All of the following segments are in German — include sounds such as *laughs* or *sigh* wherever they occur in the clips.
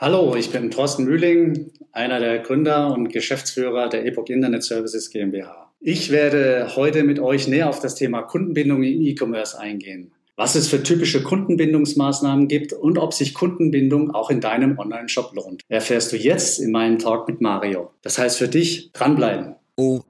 Hallo, ich bin Thorsten Mühling, einer der Gründer und Geschäftsführer der Epoch Internet Services GmbH. Ich werde heute mit euch näher auf das Thema Kundenbindung im E-Commerce eingehen, was es für typische Kundenbindungsmaßnahmen gibt und ob sich Kundenbindung auch in deinem Online-Shop lohnt. Erfährst du jetzt in meinem Talk mit Mario. Das heißt für dich, dranbleiben. OMT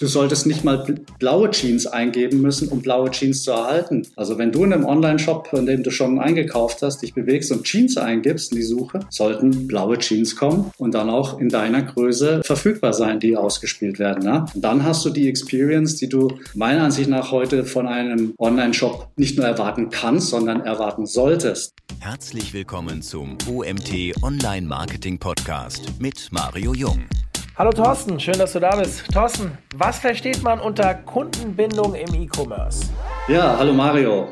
Du solltest nicht mal blaue Jeans eingeben müssen, um blaue Jeans zu erhalten. Also wenn du in einem Online-Shop, in dem du schon eingekauft hast, dich bewegst und Jeans eingibst in die Suche, sollten blaue Jeans kommen und dann auch in deiner Größe verfügbar sein, die ausgespielt werden. Und dann hast du die Experience, die du meiner Ansicht nach heute von einem Online-Shop nicht nur erwarten kannst, sondern erwarten solltest. Herzlich willkommen zum OMT Online Marketing Podcast mit Mario Jung. Hallo Thorsten, schön, dass du da bist. Thorsten, was versteht man unter Kundenbindung im E-Commerce? Ja, hallo Mario.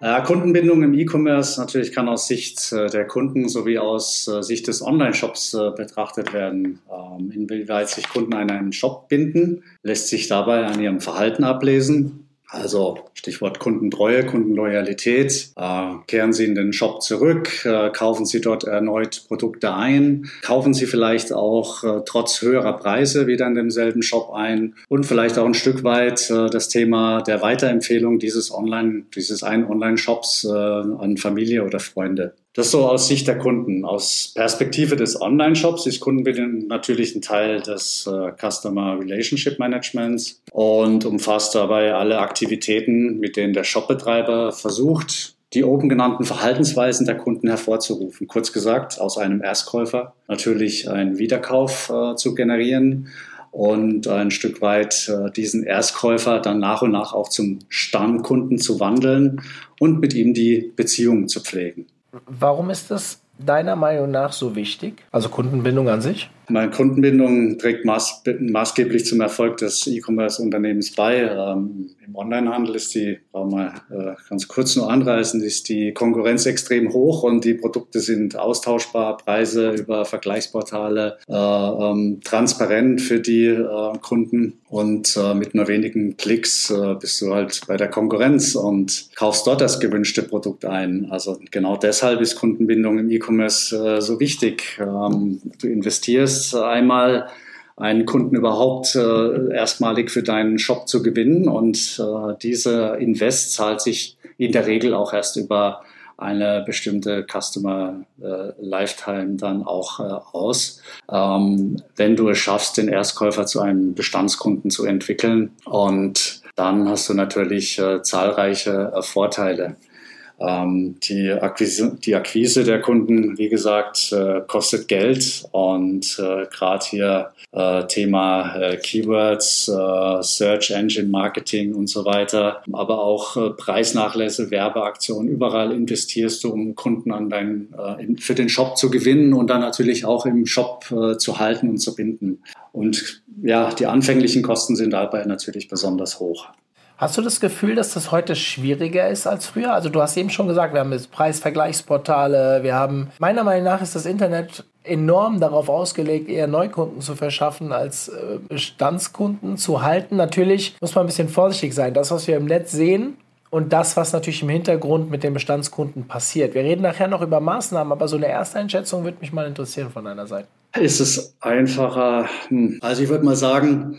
Äh, Kundenbindung im E-Commerce natürlich kann aus Sicht äh, der Kunden sowie aus äh, Sicht des Online-Shops betrachtet werden. Ähm, inwieweit sich Kunden an einen Shop binden, lässt sich dabei an ihrem Verhalten ablesen. Also Stichwort Kundentreue, Kundenloyalität. Äh, kehren Sie in den Shop zurück, äh, kaufen Sie dort erneut Produkte ein, kaufen Sie vielleicht auch äh, trotz höherer Preise wieder in demselben Shop ein und vielleicht auch ein Stück weit äh, das Thema der Weiterempfehlung dieses Online, dieses einen Online-Shops äh, an Familie oder Freunde. Das so aus Sicht der Kunden. Aus Perspektive des Online-Shops ist Kundenbindung natürlich ein Teil des äh, Customer Relationship Managements und umfasst dabei alle Aktivitäten, mit denen der Shopbetreiber versucht, die oben genannten Verhaltensweisen der Kunden hervorzurufen. Kurz gesagt, aus einem Erstkäufer natürlich einen Wiederkauf äh, zu generieren und ein Stück weit äh, diesen Erstkäufer dann nach und nach auch zum Stammkunden zu wandeln und mit ihm die Beziehungen zu pflegen. Warum ist das deiner Meinung nach so wichtig? Also Kundenbindung an sich? Meine Kundenbindung trägt maß, maßgeblich zum Erfolg des E-Commerce-Unternehmens bei. Ähm, Im Onlinehandel ist die, brauchen wir äh, ganz kurz nur anreißen, ist die Konkurrenz extrem hoch und die Produkte sind austauschbar, Preise über Vergleichsportale äh, ähm, transparent für die äh, Kunden und äh, mit nur wenigen Klicks äh, bist du halt bei der Konkurrenz und kaufst dort das gewünschte Produkt ein. Also genau deshalb ist Kundenbindung im E-Commerce äh, so wichtig. Ähm, du investierst ist einmal einen Kunden überhaupt äh, erstmalig für deinen Shop zu gewinnen. Und äh, diese Invest zahlt sich in der Regel auch erst über eine bestimmte Customer äh, Lifetime dann auch äh, aus, ähm, wenn du es schaffst, den Erstkäufer zu einem Bestandskunden zu entwickeln. Und dann hast du natürlich äh, zahlreiche Vorteile. Ähm, die, Akquise, die Akquise der Kunden, wie gesagt, äh, kostet Geld und äh, gerade hier äh, Thema äh, Keywords, äh, Search Engine Marketing und so weiter, aber auch äh, Preisnachlässe, Werbeaktionen, überall investierst du, um Kunden an deinen, in, für den Shop zu gewinnen und dann natürlich auch im Shop zu halten und zu binden. Und ja, die anfänglichen Kosten sind dabei natürlich besonders hoch. Hast du das Gefühl, dass das heute schwieriger ist als früher? Also du hast eben schon gesagt, wir haben jetzt Preisvergleichsportale, wir haben, meiner Meinung nach ist das Internet enorm darauf ausgelegt, eher Neukunden zu verschaffen als äh, Bestandskunden zu halten. Natürlich muss man ein bisschen vorsichtig sein. Das, was wir im Netz sehen, und das, was natürlich im Hintergrund mit den Bestandskunden passiert. Wir reden nachher noch über Maßnahmen, aber so eine Ersteinschätzung würde mich mal interessieren von deiner Seite. Ist es einfacher? Hm. Also ich würde mal sagen,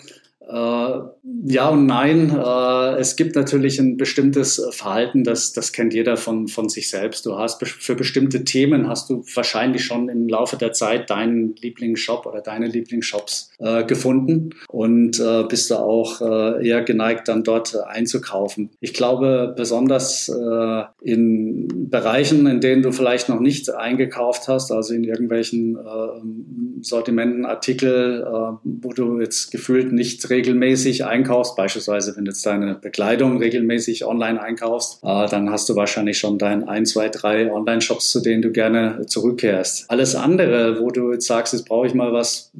ja und nein. Äh, es gibt natürlich ein bestimmtes Verhalten, das, das kennt jeder von, von sich selbst. Du hast für bestimmte Themen hast du wahrscheinlich schon im Laufe der Zeit deinen Lieblingsshop oder deine Lieblingsshops äh, gefunden und äh, bist du auch äh, eher geneigt, dann dort einzukaufen. Ich glaube, besonders äh, in Bereichen, in denen du vielleicht noch nicht eingekauft hast, also in irgendwelchen äh, Sortimenten, Artikel, äh, wo du jetzt gefühlt nicht regelmäßig einkaufst, beispielsweise wenn du jetzt deine Bekleidung regelmäßig online einkaufst, äh, dann hast du wahrscheinlich schon dein ein, zwei, drei Online-Shops, zu denen du gerne zurückkehrst. Alles andere, wo du jetzt sagst, jetzt brauche ich mal was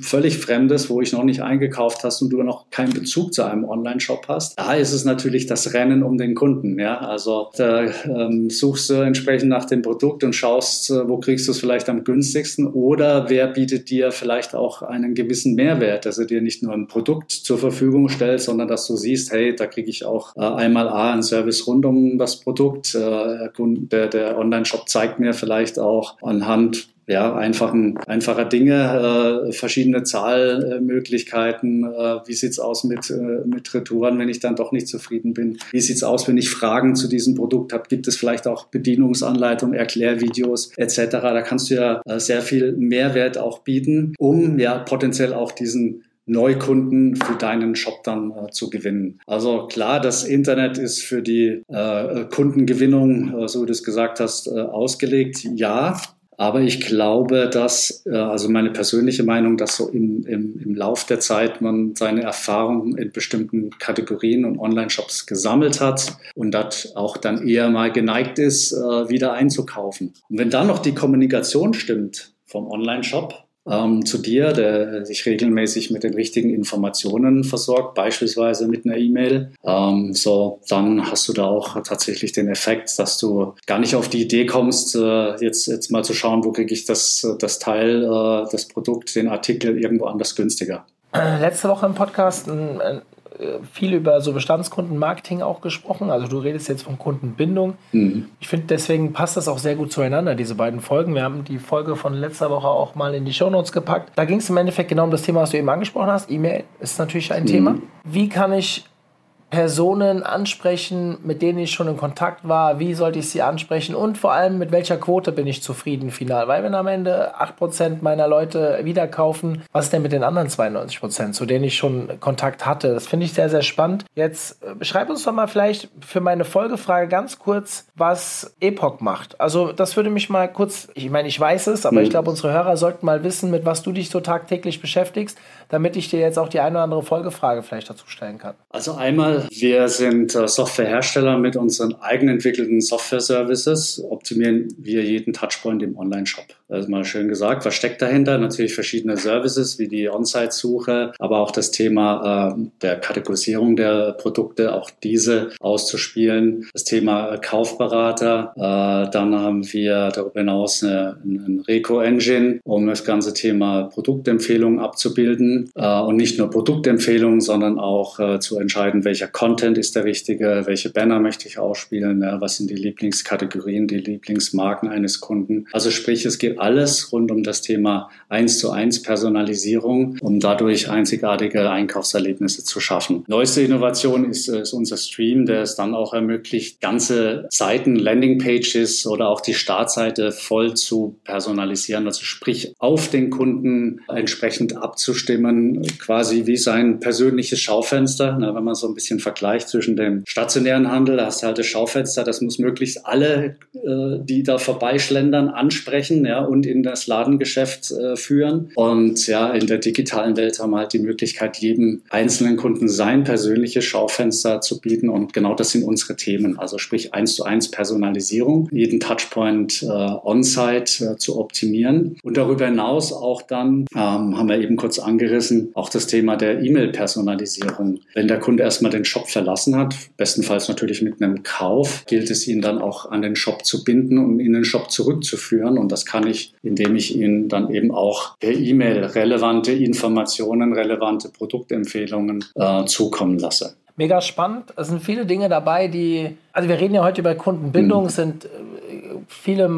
völlig Fremdes, wo ich noch nicht eingekauft hast und du noch keinen Bezug zu einem Online-Shop hast, da ist es natürlich das Rennen um den Kunden. Ja, also da, ähm, suchst du entsprechend nach dem Produkt und schaust, äh, wo kriegst du es vielleicht am günstigsten oder wer bietet dir vielleicht auch einen gewissen Mehrwert, dass er dir nicht nur ein Produkt zur Verfügung stellt, sondern dass du siehst, hey, da kriege ich auch äh, einmal A, einen Service rund um das Produkt. Äh, der, der Online-Shop zeigt mir vielleicht auch anhand ja, einfachen, einfacher Dinge, äh, verschiedene Zahlmöglichkeiten. Äh, wie sieht's aus mit, äh, mit Retouren, wenn ich dann doch nicht zufrieden bin? Wie sieht's aus, wenn ich Fragen zu diesem Produkt habe? Gibt es vielleicht auch Bedienungsanleitungen, Erklärvideos etc.? Da kannst du ja äh, sehr viel Mehrwert auch bieten, um ja potenziell auch diesen Neukunden für deinen Shop dann äh, zu gewinnen. Also klar, das Internet ist für die äh, Kundengewinnung, äh, so wie du es gesagt hast, äh, ausgelegt. Ja, aber ich glaube, dass, äh, also meine persönliche Meinung, dass so im, im, im Lauf der Zeit man seine Erfahrungen in bestimmten Kategorien und Online-Shops gesammelt hat und das auch dann eher mal geneigt ist, äh, wieder einzukaufen. Und wenn dann noch die Kommunikation stimmt vom Online-Shop, ähm, zu dir, der sich regelmäßig mit den richtigen Informationen versorgt, beispielsweise mit einer E-Mail. Ähm, so, dann hast du da auch tatsächlich den Effekt, dass du gar nicht auf die Idee kommst, äh, jetzt, jetzt mal zu schauen, wo kriege ich das, das Teil, äh, das Produkt, den Artikel irgendwo anders günstiger. Letzte Woche im Podcast ein, viel über so Bestandskundenmarketing auch gesprochen. Also du redest jetzt von Kundenbindung. Mhm. Ich finde, deswegen passt das auch sehr gut zueinander, diese beiden Folgen. Wir haben die Folge von letzter Woche auch mal in die Shownotes gepackt. Da ging es im Endeffekt genau um das Thema, was du eben angesprochen hast. E-Mail ist natürlich ein mhm. Thema. Wie kann ich Personen ansprechen, mit denen ich schon in Kontakt war, wie sollte ich sie ansprechen und vor allem mit welcher Quote bin ich zufrieden final. Weil wenn am Ende 8% meiner Leute wieder kaufen, was ist denn mit den anderen 92%, zu denen ich schon Kontakt hatte? Das finde ich sehr, sehr spannend. Jetzt äh, beschreib uns doch mal vielleicht für meine Folgefrage ganz kurz, was Epoch macht. Also das würde mich mal kurz, ich meine, ich weiß es, aber mhm. ich glaube, unsere Hörer sollten mal wissen, mit was du dich so tagtäglich beschäftigst, damit ich dir jetzt auch die eine oder andere Folgefrage vielleicht dazu stellen kann. Also einmal wir sind äh, Softwarehersteller mit unseren eigenentwickelten Software-Services. Optimieren wir jeden Touchpoint im Online-Shop. Das ist mal schön gesagt. Was steckt dahinter? Natürlich verschiedene Services wie die On-Site-Suche, aber auch das Thema äh, der Kategorisierung der Produkte, auch diese auszuspielen. Das Thema äh, Kaufberater. Äh, dann haben wir darüber hinaus eine, eine Reco-Engine, um das ganze Thema Produktempfehlungen abzubilden. Äh, und nicht nur Produktempfehlungen, sondern auch äh, zu entscheiden, welcher Content ist der richtige, welche Banner möchte ich ausspielen, ja, was sind die Lieblingskategorien, die Lieblingsmarken eines Kunden. Also sprich, es geht alles rund um das Thema 1 zu 1 Personalisierung, um dadurch einzigartige Einkaufserlebnisse zu schaffen. Neueste Innovation ist, ist unser Stream, der es dann auch ermöglicht, ganze Seiten, Landingpages oder auch die Startseite voll zu personalisieren, also sprich auf den Kunden entsprechend abzustimmen, quasi wie sein persönliches Schaufenster, ne, wenn man so ein bisschen Vergleich zwischen dem stationären Handel, da hast du halt das Schaufenster, das muss möglichst alle, äh, die da vorbeischlendern, ansprechen ja, und in das Ladengeschäft äh, führen. Und ja, in der digitalen Welt haben wir halt die Möglichkeit, jedem einzelnen Kunden sein persönliches Schaufenster zu bieten. Und genau das sind unsere Themen. Also sprich eins zu eins Personalisierung, jeden Touchpoint äh, on-site äh, zu optimieren. Und darüber hinaus auch dann, ähm, haben wir eben kurz angerissen, auch das Thema der E-Mail-Personalisierung. Wenn der Kunde erstmal den Shop verlassen hat, bestenfalls natürlich mit einem Kauf, gilt es ihn dann auch an den Shop zu binden und in den Shop zurückzuführen. Und das kann ich, indem ich ihn dann eben auch per E-Mail relevante Informationen, relevante Produktempfehlungen äh, zukommen lasse. Mega spannend. Es sind viele Dinge dabei, die, also wir reden ja heute über Kundenbindung, mhm. sind viele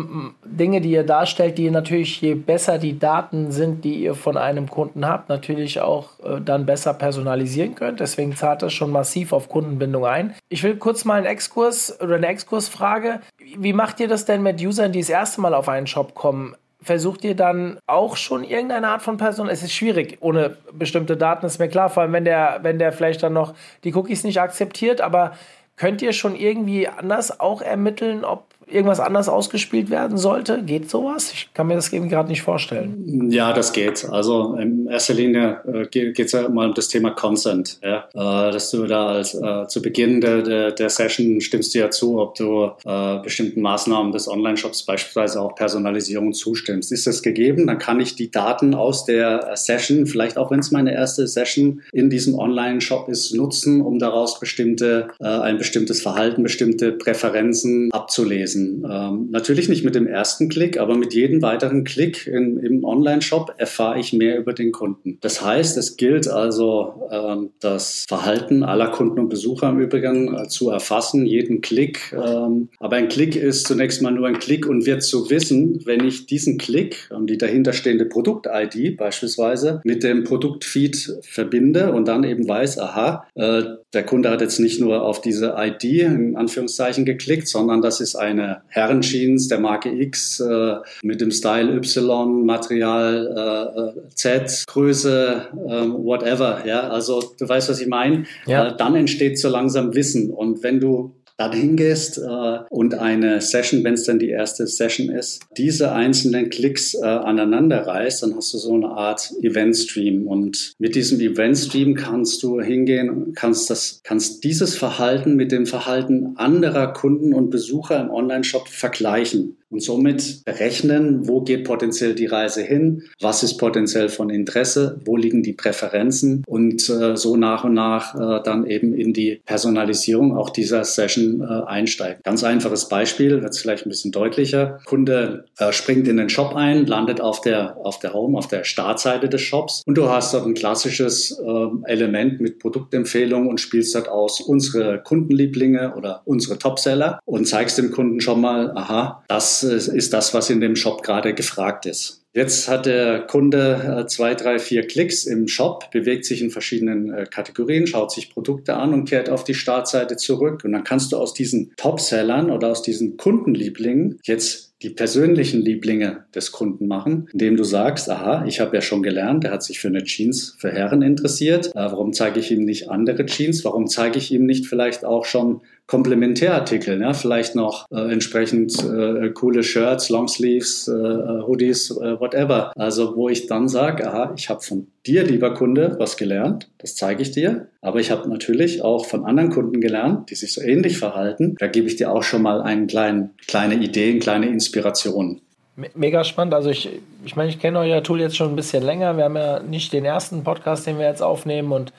Dinge, die ihr darstellt, die natürlich, je besser die Daten sind, die ihr von einem Kunden habt, natürlich auch äh, dann besser personalisieren könnt. Deswegen zahlt das schon massiv auf Kundenbindung ein. Ich will kurz mal einen Exkurs oder eine Exkursfrage. Wie macht ihr das denn mit Usern, die das erste Mal auf einen Shop kommen? versucht ihr dann auch schon irgendeine Art von Person? Es ist schwierig ohne bestimmte Daten, ist mir klar, vor allem wenn der, wenn der vielleicht dann noch die Cookies nicht akzeptiert, aber könnt ihr schon irgendwie anders auch ermitteln, ob irgendwas anders ausgespielt werden sollte? Geht sowas? Ich kann mir das eben gerade nicht vorstellen. Ja, das geht. Also in erster Linie äh, geht es ja mal um das Thema Consent. Ja? Äh, dass du da als äh, zu Beginn der, der, der, Session stimmst du ja zu, ob du äh, bestimmten Maßnahmen des Online-Shops, beispielsweise auch Personalisierung, zustimmst. Ist das gegeben? Dann kann ich die Daten aus der Session, vielleicht auch wenn es meine erste Session in diesem Online-Shop ist, nutzen, um daraus bestimmte, äh, ein bestimmtes Verhalten, bestimmte Präferenzen abzulesen lesen. Ähm, natürlich nicht mit dem ersten Klick, aber mit jedem weiteren Klick in, im Online-Shop erfahre ich mehr über den Kunden. Das heißt, es gilt also, ähm, das Verhalten aller Kunden und Besucher im Übrigen äh, zu erfassen, jeden Klick. Ähm, aber ein Klick ist zunächst mal nur ein Klick und wird zu wissen, wenn ich diesen Klick und die dahinterstehende Produkt-ID beispielsweise mit dem Produktfeed verbinde und dann eben weiß, aha, äh, der Kunde hat jetzt nicht nur auf diese ID in Anführungszeichen geklickt, sondern das ist eine Herrenjeans der Marke X äh, mit dem Style Y, Material äh, Z, Größe, äh, whatever. Ja, also du weißt, was ich meine. Ja. Äh, dann entsteht so langsam Wissen. Und wenn du dann hingehst äh, und eine Session, wenn es dann die erste Session ist, diese einzelnen Klicks äh, aneinander reißt, dann hast du so eine Art Event-Stream. Und mit diesem Event-Stream kannst du hingehen kannst, das, kannst dieses Verhalten mit dem Verhalten anderer Kunden und Besucher im Online-Shop vergleichen und somit berechnen, wo geht potenziell die Reise hin, was ist potenziell von Interesse, wo liegen die Präferenzen und äh, so nach und nach äh, dann eben in die Personalisierung auch dieser Session äh, einsteigen. Ganz einfaches Beispiel, wird vielleicht ein bisschen deutlicher. Kunde äh, springt in den Shop ein, landet auf der, auf der Home, auf der Startseite des Shops und du hast dort ein klassisches äh, Element mit Produktempfehlungen und spielst dort aus unsere Kundenlieblinge oder unsere Topseller und zeigst dem Kunden schon mal, aha, das ist das, was in dem Shop gerade gefragt ist. Jetzt hat der Kunde äh, zwei, drei, vier Klicks im Shop, bewegt sich in verschiedenen äh, Kategorien, schaut sich Produkte an und kehrt auf die Startseite zurück. Und dann kannst du aus diesen Topsellern oder aus diesen Kundenlieblingen jetzt die persönlichen Lieblinge des Kunden machen, indem du sagst, aha, ich habe ja schon gelernt, er hat sich für eine Jeans für Herren interessiert. Äh, warum zeige ich ihm nicht andere Jeans? Warum zeige ich ihm nicht vielleicht auch schon Komplementärartikel, ja, vielleicht noch äh, entsprechend äh, coole Shirts, Longsleeves, äh, Hoodies, äh, whatever. Also wo ich dann sage, aha, ich habe von dir, lieber Kunde, was gelernt, das zeige ich dir, aber ich habe natürlich auch von anderen Kunden gelernt, die sich so ähnlich verhalten. Da gebe ich dir auch schon mal einen kleinen, kleine Ideen, kleine Inspirationen. Mega spannend. Also ich, ich meine, ich kenne euer Tool jetzt schon ein bisschen länger. Wir haben ja nicht den ersten Podcast, den wir jetzt aufnehmen und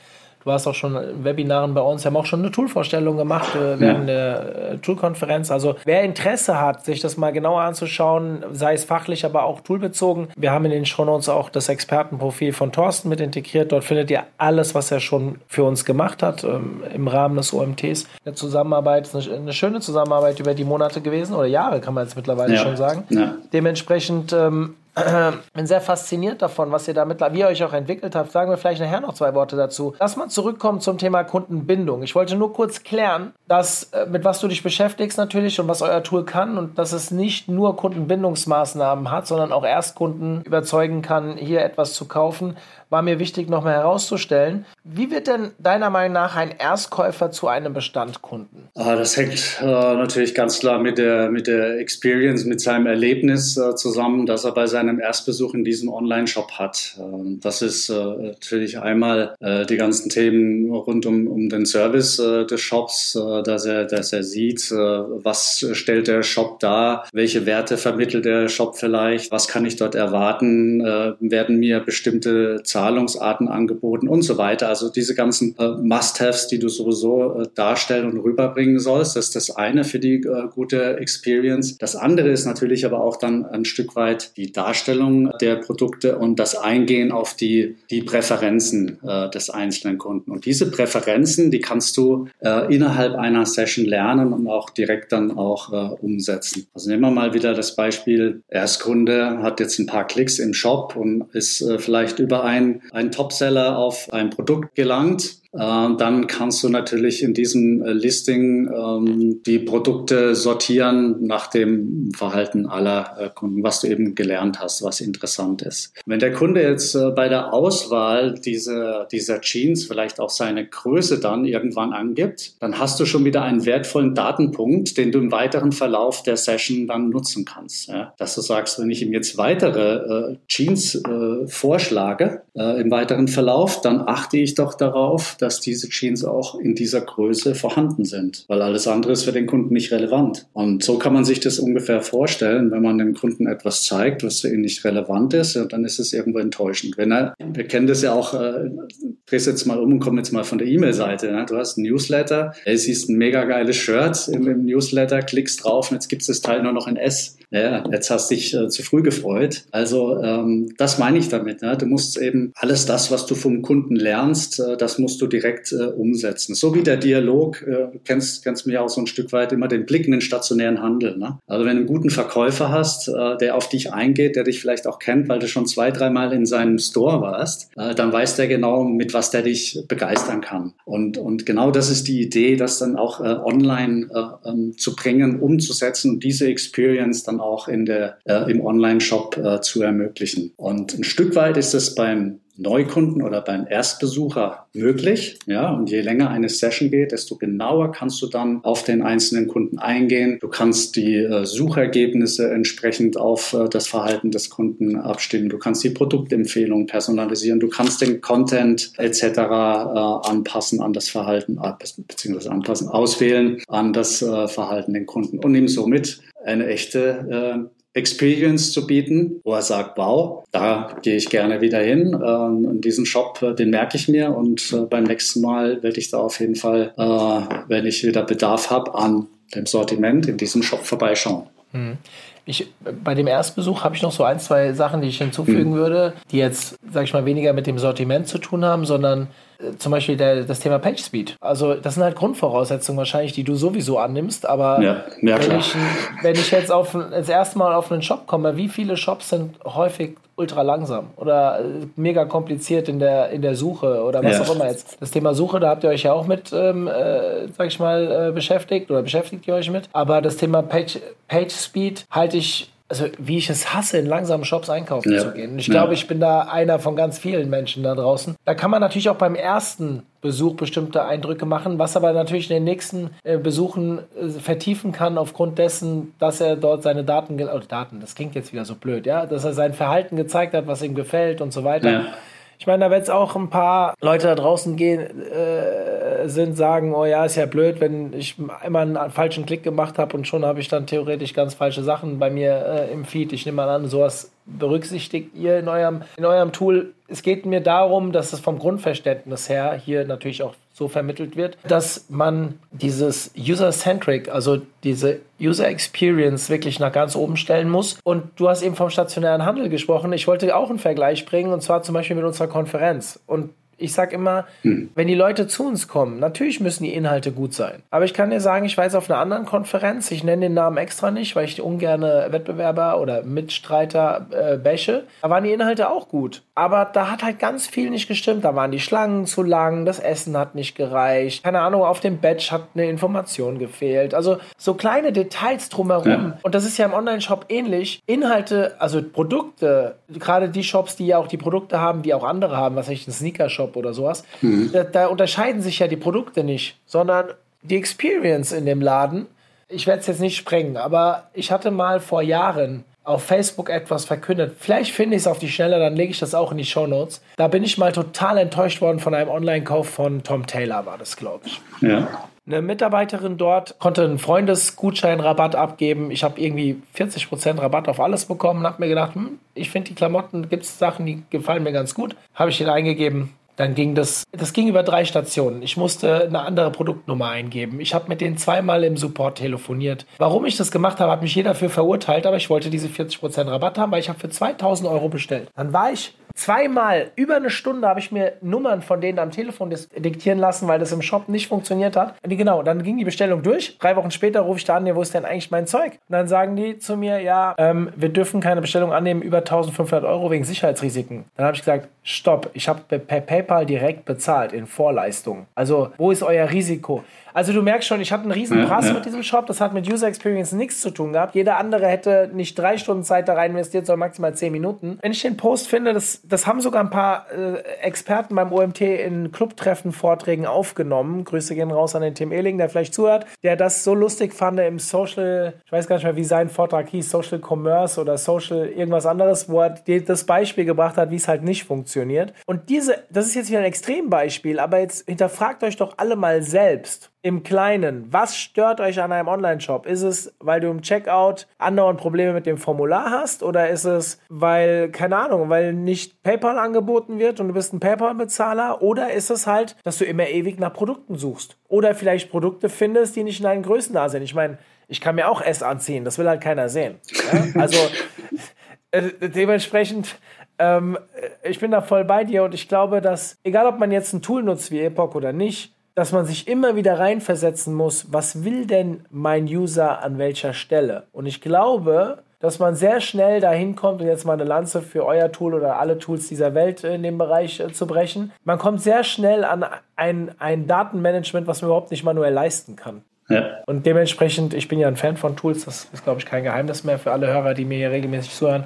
Du warst auch schon in Webinaren bei uns, wir haben auch schon eine Toolvorstellung gemacht äh, während ja. der äh, Toolkonferenz. Also wer Interesse hat, sich das mal genauer anzuschauen, sei es fachlich, aber auch toolbezogen, wir haben in den Shownotes auch das Expertenprofil von Thorsten mit integriert. Dort findet ihr alles, was er schon für uns gemacht hat ähm, im Rahmen des OMTs. Eine Zusammenarbeit, eine, eine, schöne Zusammenarbeit über die Monate gewesen oder Jahre, kann man jetzt mittlerweile ja. schon sagen. Ja. Dementsprechend ähm, äh, bin sehr fasziniert davon, was ihr da mittlerweile, wie ihr euch auch entwickelt habt. Sagen wir vielleicht nachher noch zwei Worte dazu. Lass mal zurückkommen zum Thema Kundenbindung. Ich wollte nur kurz klären, dass äh, mit was du dich beschäftigst natürlich und was euer Tool kann und dass es nicht nur Kundenbindungsmaßnahmen hat, sondern auch Erstkunden überzeugen kann, hier etwas zu kaufen war mir wichtig nochmal herauszustellen. Wie wird denn deiner Meinung nach ein Erstkäufer zu einem Bestandkunden? Ah, das hängt äh, natürlich ganz klar mit der, mit der Experience, mit seinem Erlebnis äh, zusammen, das er bei seinem Erstbesuch in diesem Online-Shop hat. Ähm, das ist äh, natürlich einmal äh, die ganzen Themen rund um, um den Service äh, des Shops, dass, er, dass er sieht, was stellt der Shop dar, welche Werte vermittelt der Shop vielleicht, was kann ich dort erwarten, werden mir bestimmte Zahlungsarten angeboten und so weiter. Also diese ganzen Must-Haves, die du sowieso darstellen und rüberbringen sollst, das ist das eine für die gute Experience. Das andere ist natürlich aber auch dann ein Stück weit die Darstellung der Produkte und das Eingehen auf die, die Präferenzen äh, des einzelnen Kunden. Und diese Präferenzen, die kannst du äh, innerhalb einer Session lernen und auch direkt dann auch äh, umsetzen. Also nehmen wir mal wieder das Beispiel, Erstkunde hat jetzt ein paar Klicks im Shop und ist vielleicht über ein ein, ein Topseller auf ein Produkt gelangt äh, dann kannst du natürlich in diesem äh, Listing ähm, die Produkte sortieren nach dem Verhalten aller äh, Kunden, was du eben gelernt hast, was interessant ist. Wenn der Kunde jetzt bei der Auswahl dieser, dieser Jeans vielleicht auch seine Größe dann irgendwann angibt, dann hast du schon wieder einen wertvollen Datenpunkt, den du im weiteren Verlauf der Session dann nutzen kannst. Dass du sagst, wenn ich ihm jetzt weitere äh, Jeans äh, vorschlage äh, im weiteren Verlauf, dann achte ich doch darauf, dass diese Jeans auch in dieser Größe vorhanden sind, weil alles andere ist für den Kunden nicht relevant. Und so kann man sich das ungefähr vorstellen, wenn man dem Kunden etwas zeigt, was für ihn nicht relevant ist, dann ist es irgendwo enttäuschend. Wenn er, wir kennen das ja auch, äh, drehst jetzt mal um und komm jetzt mal von der E-Mail-Seite. Ne? Du hast ein Newsletter, ey, siehst ein mega geiles Shirt im, im Newsletter, klickst drauf und jetzt gibt es das Teil nur noch in S. Ja, jetzt hast dich äh, zu früh gefreut. Also ähm, das meine ich damit. Ne? Du musst eben alles das, was du vom Kunden lernst, äh, das musst du direkt äh, umsetzen. So wie der Dialog, äh, du kennst, kennst mir auch so ein Stück weit immer den Blick in den stationären Handel. Ne? Also wenn du einen guten Verkäufer hast, äh, der auf dich eingeht, der dich vielleicht auch kennt, weil du schon zwei, dreimal in seinem Store warst, äh, dann weiß der genau, mit was der dich begeistern kann. Und, und genau das ist die Idee, das dann auch äh, online äh, ähm, zu bringen, umzusetzen und diese Experience dann auch in der, äh, im Online-Shop äh, zu ermöglichen. Und ein Stück weit ist es beim Neukunden oder beim Erstbesucher möglich. Ja, und je länger eine Session geht, desto genauer kannst du dann auf den einzelnen Kunden eingehen. Du kannst die äh, Suchergebnisse entsprechend auf äh, das Verhalten des Kunden abstimmen. Du kannst die Produktempfehlungen personalisieren. Du kannst den Content etc. Äh, anpassen an das Verhalten, äh, beziehungsweise anpassen, auswählen an das äh, Verhalten den Kunden und nimm somit eine echte äh, Experience zu bieten, wo er sagt, wow, da gehe ich gerne wieder hin. Ähm, diesen Shop, äh, den merke ich mir und äh, beim nächsten Mal werde ich da auf jeden Fall, äh, wenn ich wieder Bedarf habe, an dem Sortiment in diesem Shop vorbeischauen. Mhm. Ich, bei dem Erstbesuch habe ich noch so ein, zwei Sachen, die ich hinzufügen mhm. würde, die jetzt, sage ich mal, weniger mit dem Sortiment zu tun haben, sondern äh, zum Beispiel der, das Thema Page Speed. Also das sind halt Grundvoraussetzungen wahrscheinlich, die du sowieso annimmst, aber ja, ja, wenn, ich, wenn ich jetzt auf, das erste Mal auf einen Shop komme, wie viele Shops sind häufig ultra langsam oder äh, mega kompliziert in der, in der Suche oder was ja. auch immer jetzt. Das Thema Suche, da habt ihr euch ja auch mit, ähm, äh, sag ich mal, äh, beschäftigt oder beschäftigt ihr euch mit. Aber das Thema Page, Page Speed halte ich also wie ich es hasse, in langsamen Shops einkaufen ja. zu gehen. Und ich ja. glaube, ich bin da einer von ganz vielen Menschen da draußen. Da kann man natürlich auch beim ersten Besuch bestimmte Eindrücke machen, was aber natürlich in den nächsten äh, Besuchen äh, vertiefen kann aufgrund dessen, dass er dort seine Daten, oh, Daten, das klingt jetzt wieder so blöd, ja, dass er sein Verhalten gezeigt hat, was ihm gefällt und so weiter. Ja. Ich meine, da wird es auch ein paar Leute da draußen gehen, äh, sind, sagen, oh ja, ist ja blöd, wenn ich immer einen falschen Klick gemacht habe und schon habe ich dann theoretisch ganz falsche Sachen bei mir äh, im Feed. Ich nehme mal an, sowas berücksichtigt ihr in eurem, in eurem Tool. Es geht mir darum, dass es vom Grundverständnis her hier natürlich auch so vermittelt wird, dass man dieses User-Centric, also diese User Experience wirklich nach ganz oben stellen muss. Und du hast eben vom stationären Handel gesprochen. Ich wollte auch einen Vergleich bringen, und zwar zum Beispiel mit unserer Konferenz. Und ich sag immer, hm. wenn die Leute zu uns kommen, natürlich müssen die Inhalte gut sein. Aber ich kann dir sagen, ich war jetzt auf einer anderen Konferenz, ich nenne den Namen extra nicht, weil ich ungerne Wettbewerber oder Mitstreiter äh, bäche. Da waren die Inhalte auch gut. Aber da hat halt ganz viel nicht gestimmt. Da waren die Schlangen zu lang, das Essen hat nicht gereicht. Keine Ahnung, auf dem Badge hat eine Information gefehlt. Also so kleine Details drumherum. Ja. Und das ist ja im Online-Shop ähnlich. Inhalte, also Produkte, gerade die Shops, die ja auch die Produkte haben, die auch andere haben, was ich ein Sneaker-Shop Shop oder sowas. Mhm. Da, da unterscheiden sich ja die Produkte nicht, sondern die Experience in dem Laden. Ich werde es jetzt nicht sprengen, aber ich hatte mal vor Jahren auf Facebook etwas verkündet. Vielleicht finde ich es auf die Schnelle, dann lege ich das auch in die Show Notes. Da bin ich mal total enttäuscht worden von einem Online-Kauf von Tom Taylor, war das, glaube ich. Ja. Eine Mitarbeiterin dort konnte einen Freundesgutscheinrabatt abgeben. Ich habe irgendwie 40% Rabatt auf alles bekommen und habe mir gedacht, hm, ich finde die Klamotten, gibt es Sachen, die gefallen mir ganz gut. Habe ich den eingegeben, dann ging das, das ging über drei Stationen. Ich musste eine andere Produktnummer eingeben. Ich habe mit denen zweimal im Support telefoniert. Warum ich das gemacht habe, hat mich jeder für verurteilt, aber ich wollte diese 40% Rabatt haben, weil ich habe für 2000 Euro bestellt. Dann war ich Zweimal, über eine Stunde habe ich mir Nummern von denen am Telefon diktieren lassen, weil das im Shop nicht funktioniert hat. Und genau, dann ging die Bestellung durch. Drei Wochen später rufe ich da an, wo ist denn eigentlich mein Zeug? Und dann sagen die zu mir, ja, ähm, wir dürfen keine Bestellung annehmen über 1500 Euro wegen Sicherheitsrisiken. Dann habe ich gesagt, stopp, ich habe per PayPal direkt bezahlt in Vorleistung. Also, wo ist euer Risiko? Also du merkst schon, ich hatte einen riesen Brass ja, ja. mit diesem Shop. Das hat mit User Experience nichts zu tun gehabt. Jeder andere hätte nicht drei Stunden Zeit da rein investiert, sondern maximal zehn Minuten. Wenn ich den Post finde, das, das haben sogar ein paar äh, Experten beim OMT in Clubtreffen, Vorträgen aufgenommen. Grüße gehen raus an den Tim Ehling, der vielleicht zuhört, der das so lustig fand im Social, ich weiß gar nicht mehr, wie sein Vortrag hieß, Social Commerce oder Social irgendwas anderes, wo er das Beispiel gebracht hat, wie es halt nicht funktioniert. Und diese, das ist jetzt wieder ein Extrembeispiel, aber jetzt hinterfragt euch doch alle mal selbst im Kleinen, was stört euch an einem Online-Shop? Ist es, weil du im Checkout andauernd Probleme mit dem Formular hast? Oder ist es, weil, keine Ahnung, weil nicht PayPal angeboten wird und du bist ein PayPal-Bezahler? Oder ist es halt, dass du immer ewig nach Produkten suchst? Oder vielleicht Produkte findest, die nicht in deinen Größen da sind? Ich meine, ich kann mir auch S anziehen, das will halt keiner sehen. Ja? Also äh, dementsprechend, ähm, ich bin da voll bei dir und ich glaube, dass, egal ob man jetzt ein Tool nutzt wie Epoch oder nicht, dass man sich immer wieder reinversetzen muss, was will denn mein User an welcher Stelle? Und ich glaube, dass man sehr schnell dahin kommt, und jetzt mal eine Lanze für euer Tool oder alle Tools dieser Welt in dem Bereich äh, zu brechen. Man kommt sehr schnell an ein, ein Datenmanagement, was man überhaupt nicht manuell leisten kann. Ja. Und dementsprechend, ich bin ja ein Fan von Tools, das ist, glaube ich, kein Geheimnis mehr für alle Hörer, die mir hier regelmäßig zuhören.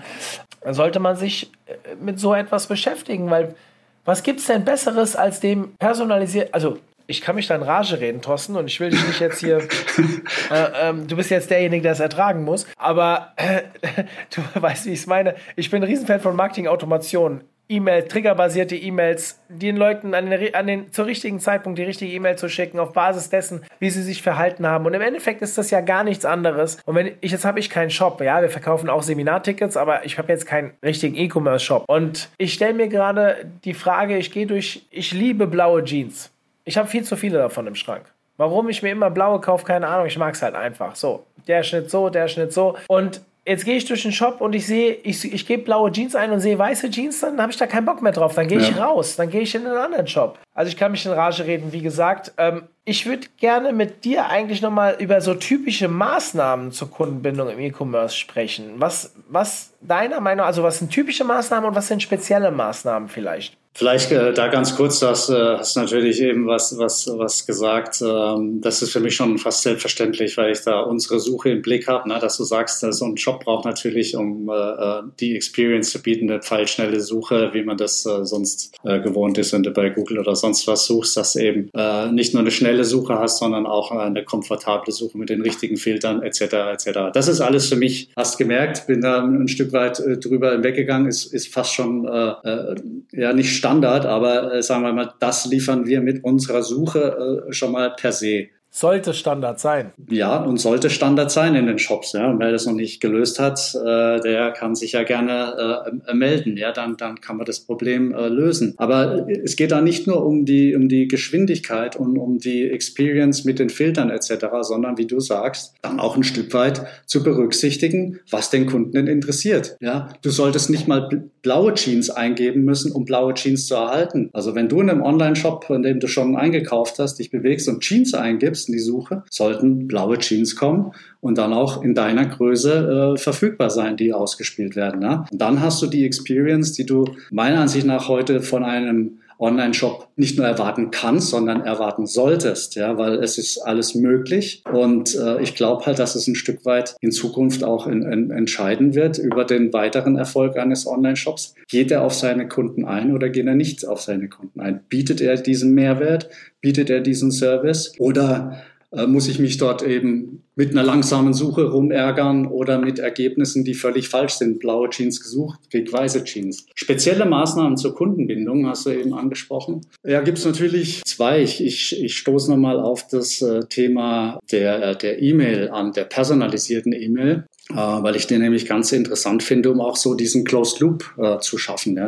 Sollte man sich äh, mit so etwas beschäftigen, weil was gibt es denn Besseres als dem personalisiert, also ich kann mich da in Rage reden, Thorsten, und ich will dich nicht jetzt hier. *laughs* äh, ähm, du bist jetzt derjenige, der es ertragen muss. Aber äh, *laughs* du weißt, wie ich es meine. Ich bin ein Riesenfan von Marketing-Automation. E-Mail, triggerbasierte E-Mails, den Leuten an den, an den, zur richtigen Zeitpunkt die richtige E-Mail zu schicken, auf Basis dessen, wie sie sich verhalten haben. Und im Endeffekt ist das ja gar nichts anderes. Und wenn ich, jetzt habe ich keinen Shop, ja, wir verkaufen auch Seminartickets, aber ich habe jetzt keinen richtigen E-Commerce-Shop. Und ich stelle mir gerade die Frage, ich gehe durch, ich liebe blaue Jeans. Ich habe viel zu viele davon im Schrank. Warum ich mir immer blaue kaufe, keine Ahnung. Ich mag es halt einfach. So, der Schnitt so, der Schnitt so. Und jetzt gehe ich durch den Shop und ich sehe, ich, ich gebe blaue Jeans ein und sehe weiße Jeans, dann habe ich da keinen Bock mehr drauf. Dann gehe ich raus, dann gehe ich in einen anderen Shop. Also ich kann mich in Rage reden, wie gesagt. Ähm, ich würde gerne mit dir eigentlich nochmal über so typische Maßnahmen zur Kundenbindung im E-Commerce sprechen. Was, was deiner Meinung, also was sind typische Maßnahmen und was sind spezielle Maßnahmen vielleicht? Vielleicht äh, da ganz kurz, das äh, hast natürlich eben was, was, was gesagt. Ähm, das ist für mich schon fast selbstverständlich, weil ich da unsere Suche im Blick habe, ne? dass du sagst, so ein Shop braucht natürlich, um äh, äh, die Experience zu bieten, eine pfeilschnelle Suche, wie man das äh, sonst äh, gewohnt ist, wenn du bei Google oder sonst was suchst, dass du eben äh, nicht nur eine schnelle Suche hast, sondern auch eine komfortable Suche mit den richtigen Filtern etc. etc. Das ist alles für mich, hast gemerkt, bin da ein Stück weit äh, drüber weggegangen, ist, ist fast schon äh, äh, ja nicht Standard, aber äh, sagen wir mal, das liefern wir mit unserer Suche äh, schon mal per se. Sollte Standard sein. Ja, und sollte Standard sein in den Shops. Ja. Und wer das noch nicht gelöst hat, äh, der kann sich ja gerne äh, melden. Ja, dann, dann kann man das Problem äh, lösen. Aber es geht da nicht nur um die, um die Geschwindigkeit und um die Experience mit den Filtern etc., sondern wie du sagst, dann auch ein Stück weit zu berücksichtigen, was den Kunden interessiert. Ja, du solltest nicht mal blaue Jeans eingeben müssen, um blaue Jeans zu erhalten. Also wenn du in einem Online-Shop, in dem du schon eingekauft hast, dich bewegst und Jeans eingibst, in die Suche, sollten blaue Jeans kommen und dann auch in deiner Größe äh, verfügbar sein, die ausgespielt werden. Ja? Dann hast du die Experience, die du meiner Ansicht nach heute von einem Online-Shop nicht nur erwarten kannst, sondern erwarten solltest, ja, weil es ist alles möglich. Und äh, ich glaube halt, dass es ein Stück weit in Zukunft auch in, in, entscheiden wird über den weiteren Erfolg eines Online-Shops. Geht er auf seine Kunden ein oder geht er nicht auf seine Kunden ein? Bietet er diesen Mehrwert? Bietet er diesen Service? Oder äh, muss ich mich dort eben mit einer langsamen Suche rumärgern oder mit Ergebnissen, die völlig falsch sind. Blaue Jeans gesucht, krieg weiße Jeans. Spezielle Maßnahmen zur Kundenbindung hast du eben angesprochen. Ja, gibt es natürlich zwei. Ich, ich, ich stoße nochmal auf das äh, Thema der, der E-Mail an, der personalisierten E-Mail. Äh, weil ich den nämlich ganz interessant finde, um auch so diesen Closed Loop äh, zu schaffen,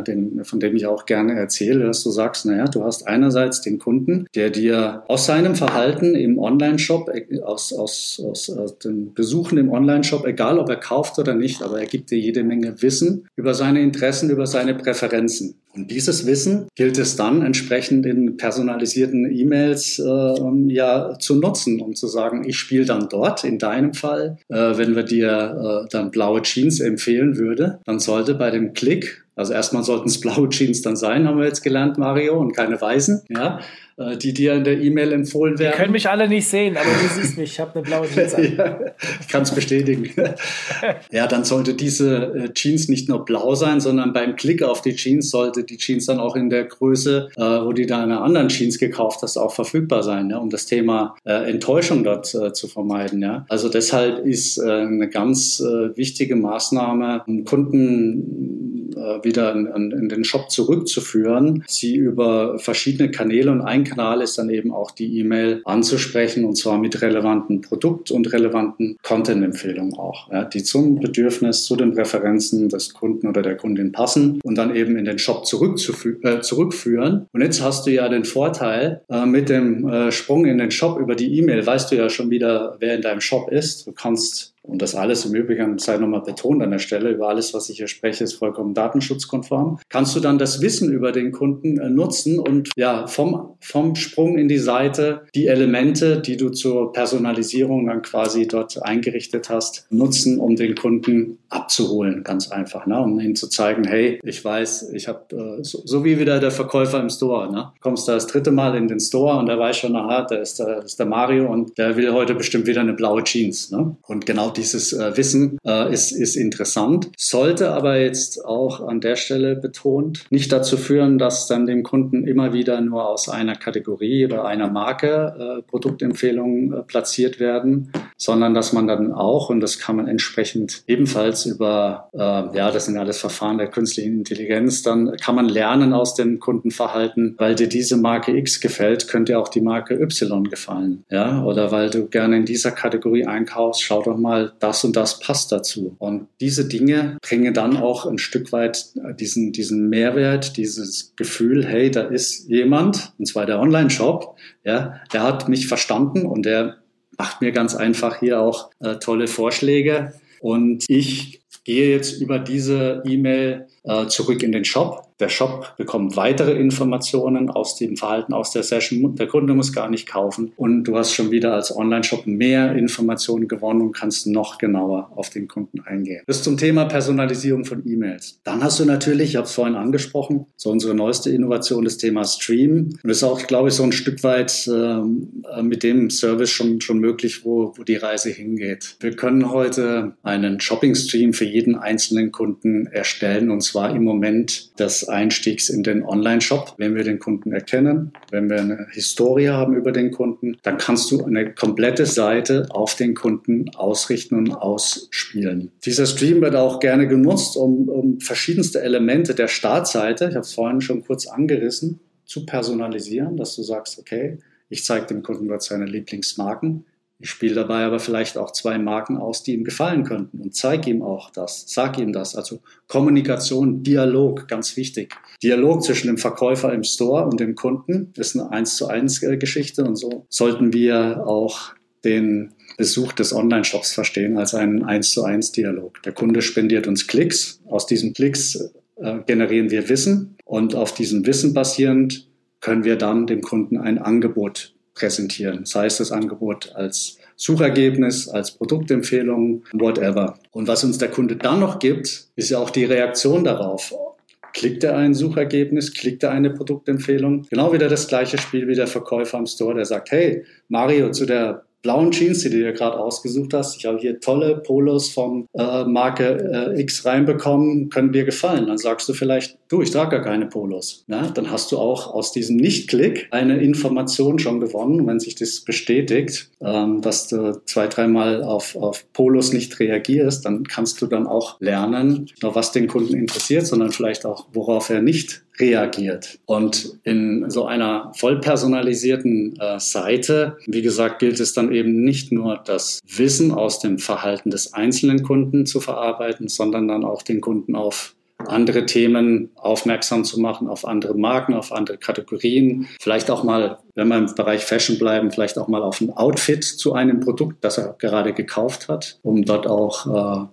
von dem ich auch gerne erzähle, dass du sagst, naja, du hast einerseits den Kunden, der dir aus seinem Verhalten im Online-Shop, äh, aus, aus, aus, aus den Besuchen im Online-Shop, egal ob er kauft oder nicht, aber er gibt dir jede Menge Wissen über seine Interessen, über seine Präferenzen. Und dieses Wissen gilt es dann entsprechend in personalisierten E-Mails äh, ja zu nutzen, um zu sagen, ich spiele dann dort, in deinem Fall, äh, wenn wir dir äh, dann blaue Jeans empfehlen würde, dann sollte bei dem Klick also erstmal sollten es *laughs* blaue Jeans dann sein, haben wir jetzt gelernt, Mario, und keine weißen, ja, äh, die dir in der E-Mail empfohlen werden. Die können mich alle nicht sehen, aber du siehst mich, ich habe eine blaue Jeans an. *laughs* ja, ich kann es bestätigen. *laughs* ja, dann sollte diese äh, Jeans nicht nur blau sein, sondern beim Klick auf die Jeans sollte die Jeans dann auch in der Größe, äh, wo die deine anderen Jeans gekauft hast, auch verfügbar sein, ja, um das Thema Enttäuschung dort zu vermeiden. Ja. Also deshalb ist eine ganz wichtige Maßnahme, um Kunden wieder in, in, den Shop zurückzuführen, sie über verschiedene Kanäle und ein Kanal ist dann eben auch die E-Mail anzusprechen und zwar mit relevanten Produkt- und relevanten Content-Empfehlungen auch, ja, die zum Bedürfnis, zu den Präferenzen des Kunden oder der Kundin passen und dann eben in den Shop äh, zurückführen. Und jetzt hast du ja den Vorteil, äh, mit dem äh, Sprung in den Shop über die E-Mail weißt du ja schon wieder, wer in deinem Shop ist. Du kannst und das alles im Übrigen sei nochmal betont an der Stelle, über alles, was ich hier spreche, ist vollkommen datenschutzkonform. Kannst du dann das Wissen über den Kunden äh, nutzen und ja, vom, vom Sprung in die Seite die Elemente, die du zur Personalisierung dann quasi dort eingerichtet hast, nutzen, um den Kunden abzuholen, ganz einfach, ne? um ihm zu zeigen, hey, ich weiß, ich habe, äh, so, so, wie wieder der Verkäufer im Store, ne? kommst da das dritte Mal in den Store und der weiß schon, aha, da ist der, ist der Mario und der will heute bestimmt wieder eine blaue Jeans. Ne? Und genau dieses äh, Wissen äh, ist, ist interessant, sollte aber jetzt auch an der Stelle betont nicht dazu führen, dass dann dem Kunden immer wieder nur aus einer Kategorie oder einer Marke äh, Produktempfehlungen äh, platziert werden, sondern dass man dann auch, und das kann man entsprechend ebenfalls über, äh, ja, das sind alles Verfahren der künstlichen Intelligenz, dann kann man lernen aus dem Kundenverhalten, weil dir diese Marke X gefällt, könnte auch die Marke Y gefallen, ja, oder weil du gerne in dieser Kategorie einkaufst, schau doch mal, das und das passt dazu. Und diese Dinge bringen dann auch ein Stück weit diesen, diesen Mehrwert, dieses Gefühl, hey, da ist jemand, und zwar der Online-Shop, ja, der hat mich verstanden und der macht mir ganz einfach hier auch äh, tolle Vorschläge. Und ich gehe jetzt über diese E-Mail äh, zurück in den Shop der Shop bekommt weitere Informationen aus dem Verhalten aus der Session. Der Kunde muss gar nicht kaufen. Und du hast schon wieder als Online-Shop mehr Informationen gewonnen und kannst noch genauer auf den Kunden eingehen. Das zum Thema Personalisierung von E-Mails. Dann hast du natürlich, ich habe es vorhin angesprochen, so unsere neueste Innovation, das Thema Stream. Und das ist auch, glaube ich, so ein Stück weit äh, mit dem Service schon, schon möglich, wo, wo die Reise hingeht. Wir können heute einen Shopping-Stream für jeden einzelnen Kunden erstellen und zwar im Moment das Einstiegs in den Online-Shop. Wenn wir den Kunden erkennen, wenn wir eine Historie haben über den Kunden, dann kannst du eine komplette Seite auf den Kunden ausrichten und ausspielen. Dieser Stream wird auch gerne genutzt, um, um verschiedenste Elemente der Startseite, ich habe es vorhin schon kurz angerissen, zu personalisieren, dass du sagst, okay, ich zeige dem Kunden dort seine Lieblingsmarken. Ich spiele dabei aber vielleicht auch zwei Marken aus, die ihm gefallen könnten und zeige ihm auch das, sag ihm das. Also Kommunikation, Dialog, ganz wichtig. Dialog zwischen dem Verkäufer im Store und dem Kunden ist eine eins zu eins äh, Geschichte und so sollten wir auch den Besuch des Online-Shops verstehen als einen eins zu eins Dialog. Der Kunde spendiert uns Klicks. Aus diesen Klicks äh, generieren wir Wissen und auf diesem Wissen basierend können wir dann dem Kunden ein Angebot präsentieren. Sei es das Angebot als Suchergebnis, als Produktempfehlung, whatever. Und was uns der Kunde dann noch gibt, ist ja auch die Reaktion darauf. Klickt er ein Suchergebnis, klickt er eine Produktempfehlung? Genau wieder das gleiche Spiel wie der Verkäufer am Store, der sagt, hey, Mario, zu der blauen Jeans, die du dir gerade ausgesucht hast. Ich habe hier tolle Polos von äh, Marke äh, X reinbekommen, können dir gefallen. Dann sagst du vielleicht, du, ich trage gar keine Polos. Ja, dann hast du auch aus diesem Nicht-Klick eine Information schon gewonnen, wenn sich das bestätigt, ähm, dass du zwei, dreimal auf, auf Polos nicht reagierst, dann kannst du dann auch lernen, nur was den Kunden interessiert, sondern vielleicht auch, worauf er nicht reagiert. Und in so einer vollpersonalisierten äh, Seite, wie gesagt, gilt es dann eben nicht nur das Wissen aus dem Verhalten des einzelnen Kunden zu verarbeiten, sondern dann auch den Kunden auf andere Themen aufmerksam zu machen, auf andere Marken, auf andere Kategorien. Vielleicht auch mal, wenn wir im Bereich Fashion bleiben, vielleicht auch mal auf ein Outfit zu einem Produkt, das er gerade gekauft hat, um dort auch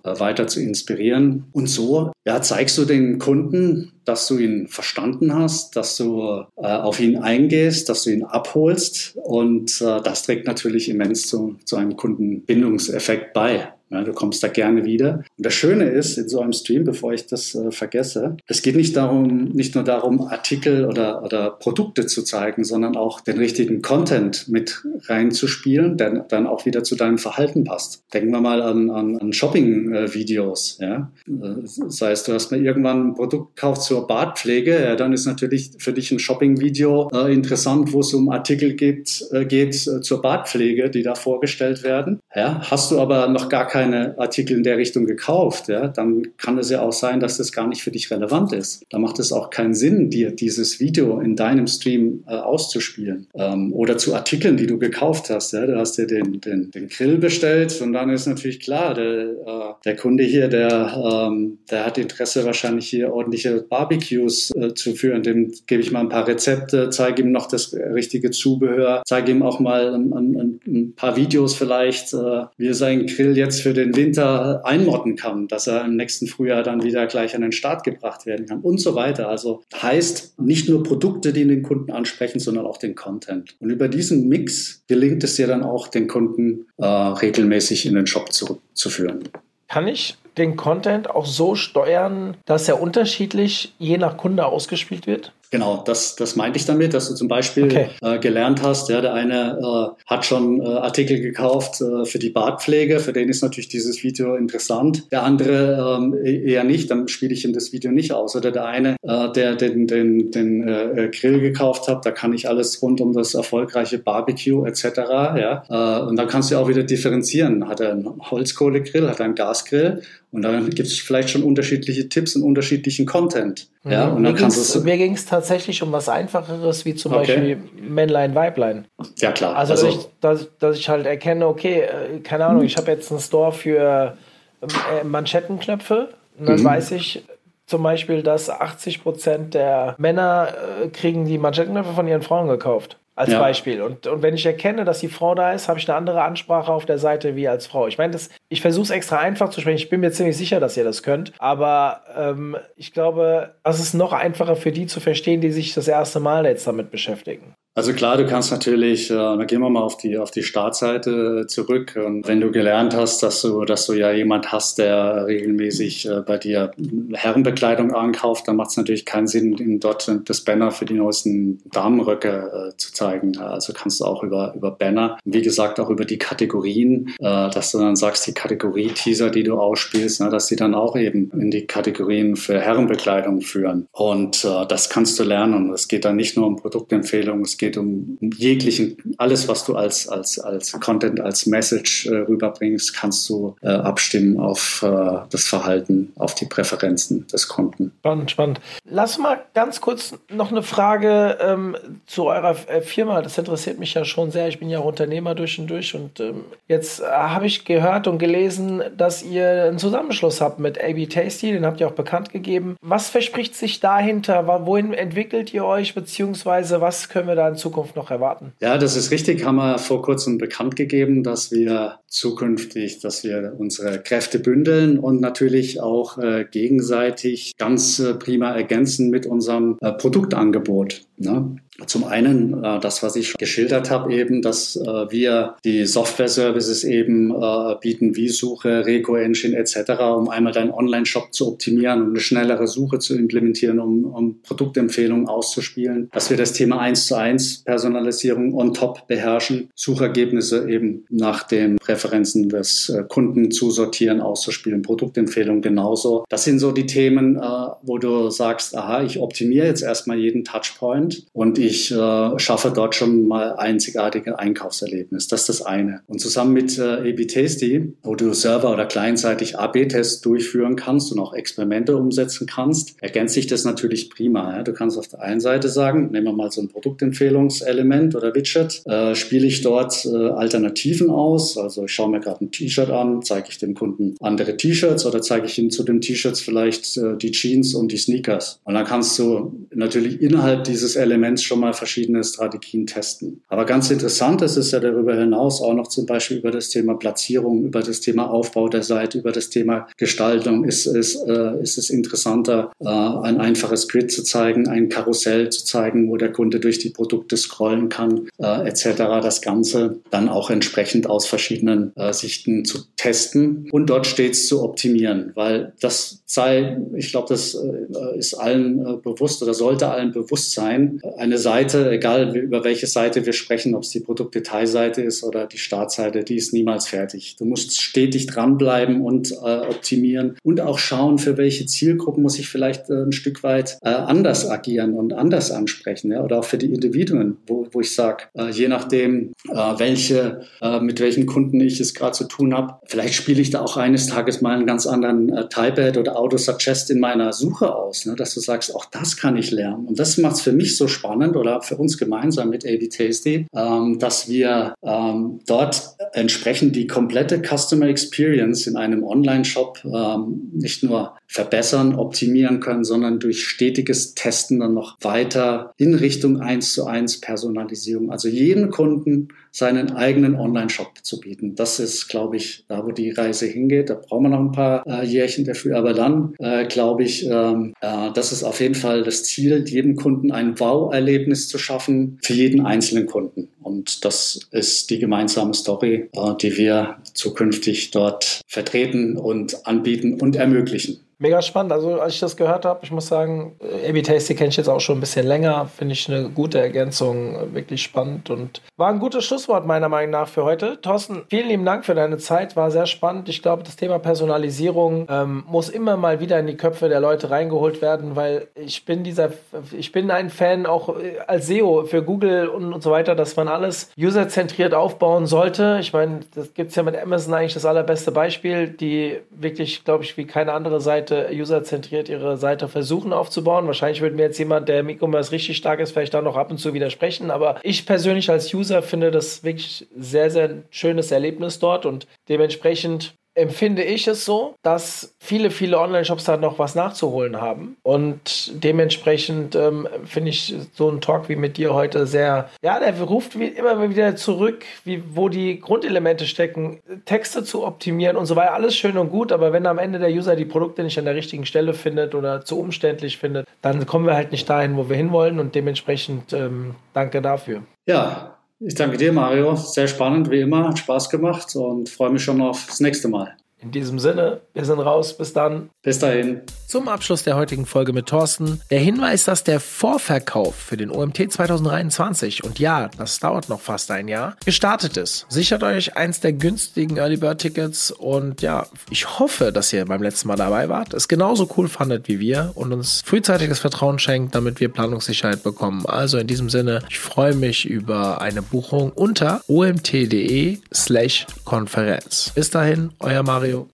äh, weiter zu inspirieren. Und so ja, zeigst du den Kunden, dass du ihn verstanden hast, dass du äh, auf ihn eingehst, dass du ihn abholst. Und äh, das trägt natürlich immens zu, zu einem Kundenbindungseffekt bei. Ja, du kommst da gerne wieder. Und das Schöne ist in so einem Stream, bevor ich das äh, vergesse, es geht nicht darum, nicht nur darum, Artikel oder, oder Produkte zu zeigen, sondern auch den richtigen Content mit reinzuspielen, der dann auch wieder zu deinem Verhalten passt. Denken wir mal an, an, an Shopping-Videos. Ja? Das heißt, du hast mal irgendwann ein Produkt gekauft zur Bartpflege, ja, dann ist natürlich für dich ein Shopping-Video äh, interessant, wo es um Artikel geht, äh, geht äh, zur Bartpflege, die da vorgestellt werden. Ja? Hast du aber noch gar keine keine Artikel in der Richtung gekauft, ja, dann kann es ja auch sein, dass das gar nicht für dich relevant ist. Da macht es auch keinen Sinn, dir dieses Video in deinem Stream äh, auszuspielen ähm, oder zu Artikeln, die du gekauft hast. Ja. Du hast dir den, den, den Grill bestellt und dann ist natürlich klar, der, äh, der Kunde hier, der, ähm, der hat Interesse wahrscheinlich hier ordentliche Barbecues äh, zu führen. Dem gebe ich mal ein paar Rezepte, zeige ihm noch das richtige Zubehör, zeige ihm auch mal ein, ein, ein paar Videos vielleicht, äh, wie er seinen Grill jetzt für den Winter einmotten kann, dass er im nächsten Frühjahr dann wieder gleich an den Start gebracht werden kann und so weiter. Also heißt nicht nur Produkte, die den Kunden ansprechen, sondern auch den Content. Und über diesen Mix gelingt es dir dann auch, den Kunden äh, regelmäßig in den Shop zurückzuführen. Kann ich den Content auch so steuern, dass er unterschiedlich je nach Kunde ausgespielt wird? Genau, das, das meinte ich damit, dass du zum Beispiel okay. äh, gelernt hast, ja, der eine äh, hat schon äh, Artikel gekauft äh, für die Bartpflege, für den ist natürlich dieses Video interessant, der andere ähm, e-, eher nicht, dann spiele ich ihm das Video nicht aus. Oder der eine, äh, der den, den, den äh, Grill gekauft hat, da kann ich alles rund um das erfolgreiche Barbecue etc. Ja, äh, und dann kannst du auch wieder differenzieren. Hat er einen Holzkohlegrill, hat er einen Gasgrill und dann gibt es vielleicht schon unterschiedliche Tipps und unterschiedlichen Content. Ja, mhm. und dann kannst du mir ging es tatsächlich um was Einfacheres, wie zum okay. Beispiel Männlein, Weiblein. Ja, klar. Also, also dass, ich, dass, dass, ich halt erkenne, okay, äh, keine Ahnung, ich habe jetzt einen Store für äh, Manschettenknöpfe und dann mhm. weiß ich, zum Beispiel, dass 80 Prozent der Männer äh, kriegen die Manschettenknöpfe von ihren Frauen gekauft als ja. Beispiel. Und, und wenn ich erkenne, dass die Frau da ist, habe ich eine andere Ansprache auf der Seite wie als Frau. Ich meine, ich versuche es extra einfach zu sprechen. Ich bin mir ziemlich sicher, dass ihr das könnt. Aber ähm, ich glaube, es ist noch einfacher für die zu verstehen, die sich das erste Mal jetzt damit beschäftigen. Also klar, du kannst natürlich, äh, da gehen wir mal auf die, auf die Startseite zurück. Und wenn du gelernt hast, dass du, dass du ja jemand hast, der regelmäßig äh, bei dir Herrenbekleidung ankauft, dann macht es natürlich keinen Sinn, dort das Banner für die neuesten Damenröcke äh, zu zeigen. Also kannst du auch über, über Banner, wie gesagt, auch über die Kategorien, äh, dass du dann sagst, die Kategorie-Teaser, die du ausspielst, ne, dass die dann auch eben in die Kategorien für Herrenbekleidung führen. Und äh, das kannst du lernen. Es geht dann nicht nur um Produktempfehlungen, geht um jeglichen, alles, was du als, als, als Content, als Message äh, rüberbringst, kannst du äh, abstimmen auf äh, das Verhalten, auf die Präferenzen des Kunden. Spannend, spannend. Lass mal ganz kurz noch eine Frage ähm, zu eurer äh, Firma. Das interessiert mich ja schon sehr. Ich bin ja Unternehmer durch und durch und ähm, jetzt äh, habe ich gehört und gelesen, dass ihr einen Zusammenschluss habt mit AB Tasty, den habt ihr auch bekannt gegeben. Was verspricht sich dahinter? Wohin entwickelt ihr euch, beziehungsweise was können wir da in Zukunft noch erwarten? Ja, das ist richtig. Haben wir vor kurzem bekannt gegeben, dass wir zukünftig, dass wir unsere Kräfte bündeln und natürlich auch äh, gegenseitig ganz äh, prima ergänzen mit unserem äh, Produktangebot. Ne? Zum einen äh, das, was ich geschildert habe, eben, dass äh, wir die Software-Services eben äh, bieten, wie Suche, Reco Engine etc., um einmal deinen Online-Shop zu optimieren und eine schnellere Suche zu implementieren, um, um Produktempfehlungen auszuspielen. Dass wir das Thema 1 zu 1 Personalisierung on top beherrschen, Suchergebnisse eben nach den Präferenzen des äh, Kunden zu sortieren, auszuspielen, Produktempfehlungen genauso. Das sind so die Themen, äh, wo du sagst, aha, ich optimiere jetzt erstmal jeden Touchpoint und ich ich äh, schaffe dort schon mal einzigartige Einkaufserlebnis. Das ist das eine. Und zusammen mit äh, AB Tasty, wo du server- oder kleinseitig AB-Tests durchführen kannst und auch Experimente umsetzen kannst, ergänzt sich das natürlich prima. Ja? Du kannst auf der einen Seite sagen, nehmen wir mal so ein Produktempfehlungselement oder Widget, äh, spiele ich dort äh, Alternativen aus. Also ich schaue mir gerade ein T-Shirt an, zeige ich dem Kunden andere T-Shirts oder zeige ich ihm zu den T-Shirts vielleicht äh, die Jeans und die Sneakers. Und dann kannst du natürlich innerhalb dieses Elements schon mal verschiedene Strategien testen. Aber ganz interessant ist es ja darüber hinaus auch noch zum Beispiel über das Thema Platzierung, über das Thema Aufbau der Seite, über das Thema Gestaltung. Ist es, äh, ist es interessanter, äh, ein einfaches Grid zu zeigen, ein Karussell zu zeigen, wo der Kunde durch die Produkte scrollen kann, äh, etc. Das Ganze dann auch entsprechend aus verschiedenen äh, Sichten zu testen und dort stets zu optimieren, weil das sei, ich glaube, das äh, ist allen äh, bewusst oder sollte allen bewusst sein, eine Seite Seite, egal über welche Seite wir sprechen, ob es die Produktdetailseite ist oder die Startseite, die ist niemals fertig. Du musst stetig dranbleiben und äh, optimieren und auch schauen, für welche Zielgruppen muss ich vielleicht äh, ein Stück weit äh, anders agieren und anders ansprechen. Ja? Oder auch für die Individuen, wo, wo ich sage, äh, je nachdem, äh, welche, äh, mit welchen Kunden ich es gerade zu tun habe, vielleicht spiele ich da auch eines Tages mal einen ganz anderen äh, Typed oder Auto-Suggest in meiner Suche aus, ne? dass du sagst, auch das kann ich lernen. Und das macht es für mich so spannend oder für uns gemeinsam mit AB Tasty, ähm, dass wir ähm, dort entsprechend die komplette Customer Experience in einem Online-Shop ähm, nicht nur verbessern, optimieren können, sondern durch stetiges Testen dann noch weiter in Richtung eins zu eins Personalisierung. Also jeden Kunden seinen eigenen Online-Shop zu bieten. Das ist, glaube ich, da, wo die Reise hingeht. Da brauchen wir noch ein paar äh, Jährchen dafür. Aber dann, äh, glaube ich, ähm, äh, das ist auf jeden Fall das Ziel, jedem Kunden ein Wow-Erlebnis zu schaffen für jeden einzelnen Kunden. Und das ist die gemeinsame Story, äh, die wir zukünftig dort vertreten und anbieten und ermöglichen. Mega spannend. Also, als ich das gehört habe, ich muss sagen, äh, Tasty kenne ich jetzt auch schon ein bisschen länger. Finde ich eine gute Ergänzung. Wirklich spannend und war ein gutes Schlusswort meiner Meinung nach für heute. Thorsten, vielen lieben Dank für deine Zeit. War sehr spannend. Ich glaube, das Thema Personalisierung ähm, muss immer mal wieder in die Köpfe der Leute reingeholt werden, weil ich bin dieser, ich bin ein Fan auch äh, als SEO für Google und, und so weiter, dass man alles userzentriert aufbauen sollte. Ich meine, das gibt es ja mit Amazon eigentlich das allerbeste Beispiel, die wirklich, glaube ich, wie keine andere Seite Seite userzentriert ihre Seite versuchen aufzubauen. Wahrscheinlich würde mir jetzt jemand, der im E-Commerce richtig stark ist, vielleicht da noch ab und zu widersprechen. Aber ich persönlich als User finde das wirklich sehr, sehr schönes Erlebnis dort und dementsprechend empfinde ich es so, dass viele, viele Online-Shops da noch was nachzuholen haben. Und dementsprechend ähm, finde ich so ein Talk wie mit dir heute sehr, ja, der ruft wie immer wieder zurück, wie, wo die Grundelemente stecken, Texte zu optimieren und so weiter. Alles schön und gut, aber wenn am Ende der User die Produkte nicht an der richtigen Stelle findet oder zu umständlich findet, dann kommen wir halt nicht dahin, wo wir hinwollen und dementsprechend ähm, danke dafür. Ja, ich danke dir, Mario. Sehr spannend, wie immer. Hat Spaß gemacht und freue mich schon auf das nächste Mal. In diesem Sinne, wir sind raus. Bis dann. Bis dahin. Zum Abschluss der heutigen Folge mit Thorsten. Der Hinweis, dass der Vorverkauf für den OMT 2023, und ja, das dauert noch fast ein Jahr, gestartet ist. Sichert euch eins der günstigen Early Bird Tickets und ja, ich hoffe, dass ihr beim letzten Mal dabei wart, es genauso cool fandet wie wir und uns frühzeitiges Vertrauen schenkt, damit wir Planungssicherheit bekommen. Also in diesem Sinne, ich freue mich über eine Buchung unter omt.de slash Konferenz. Bis dahin, euer Mario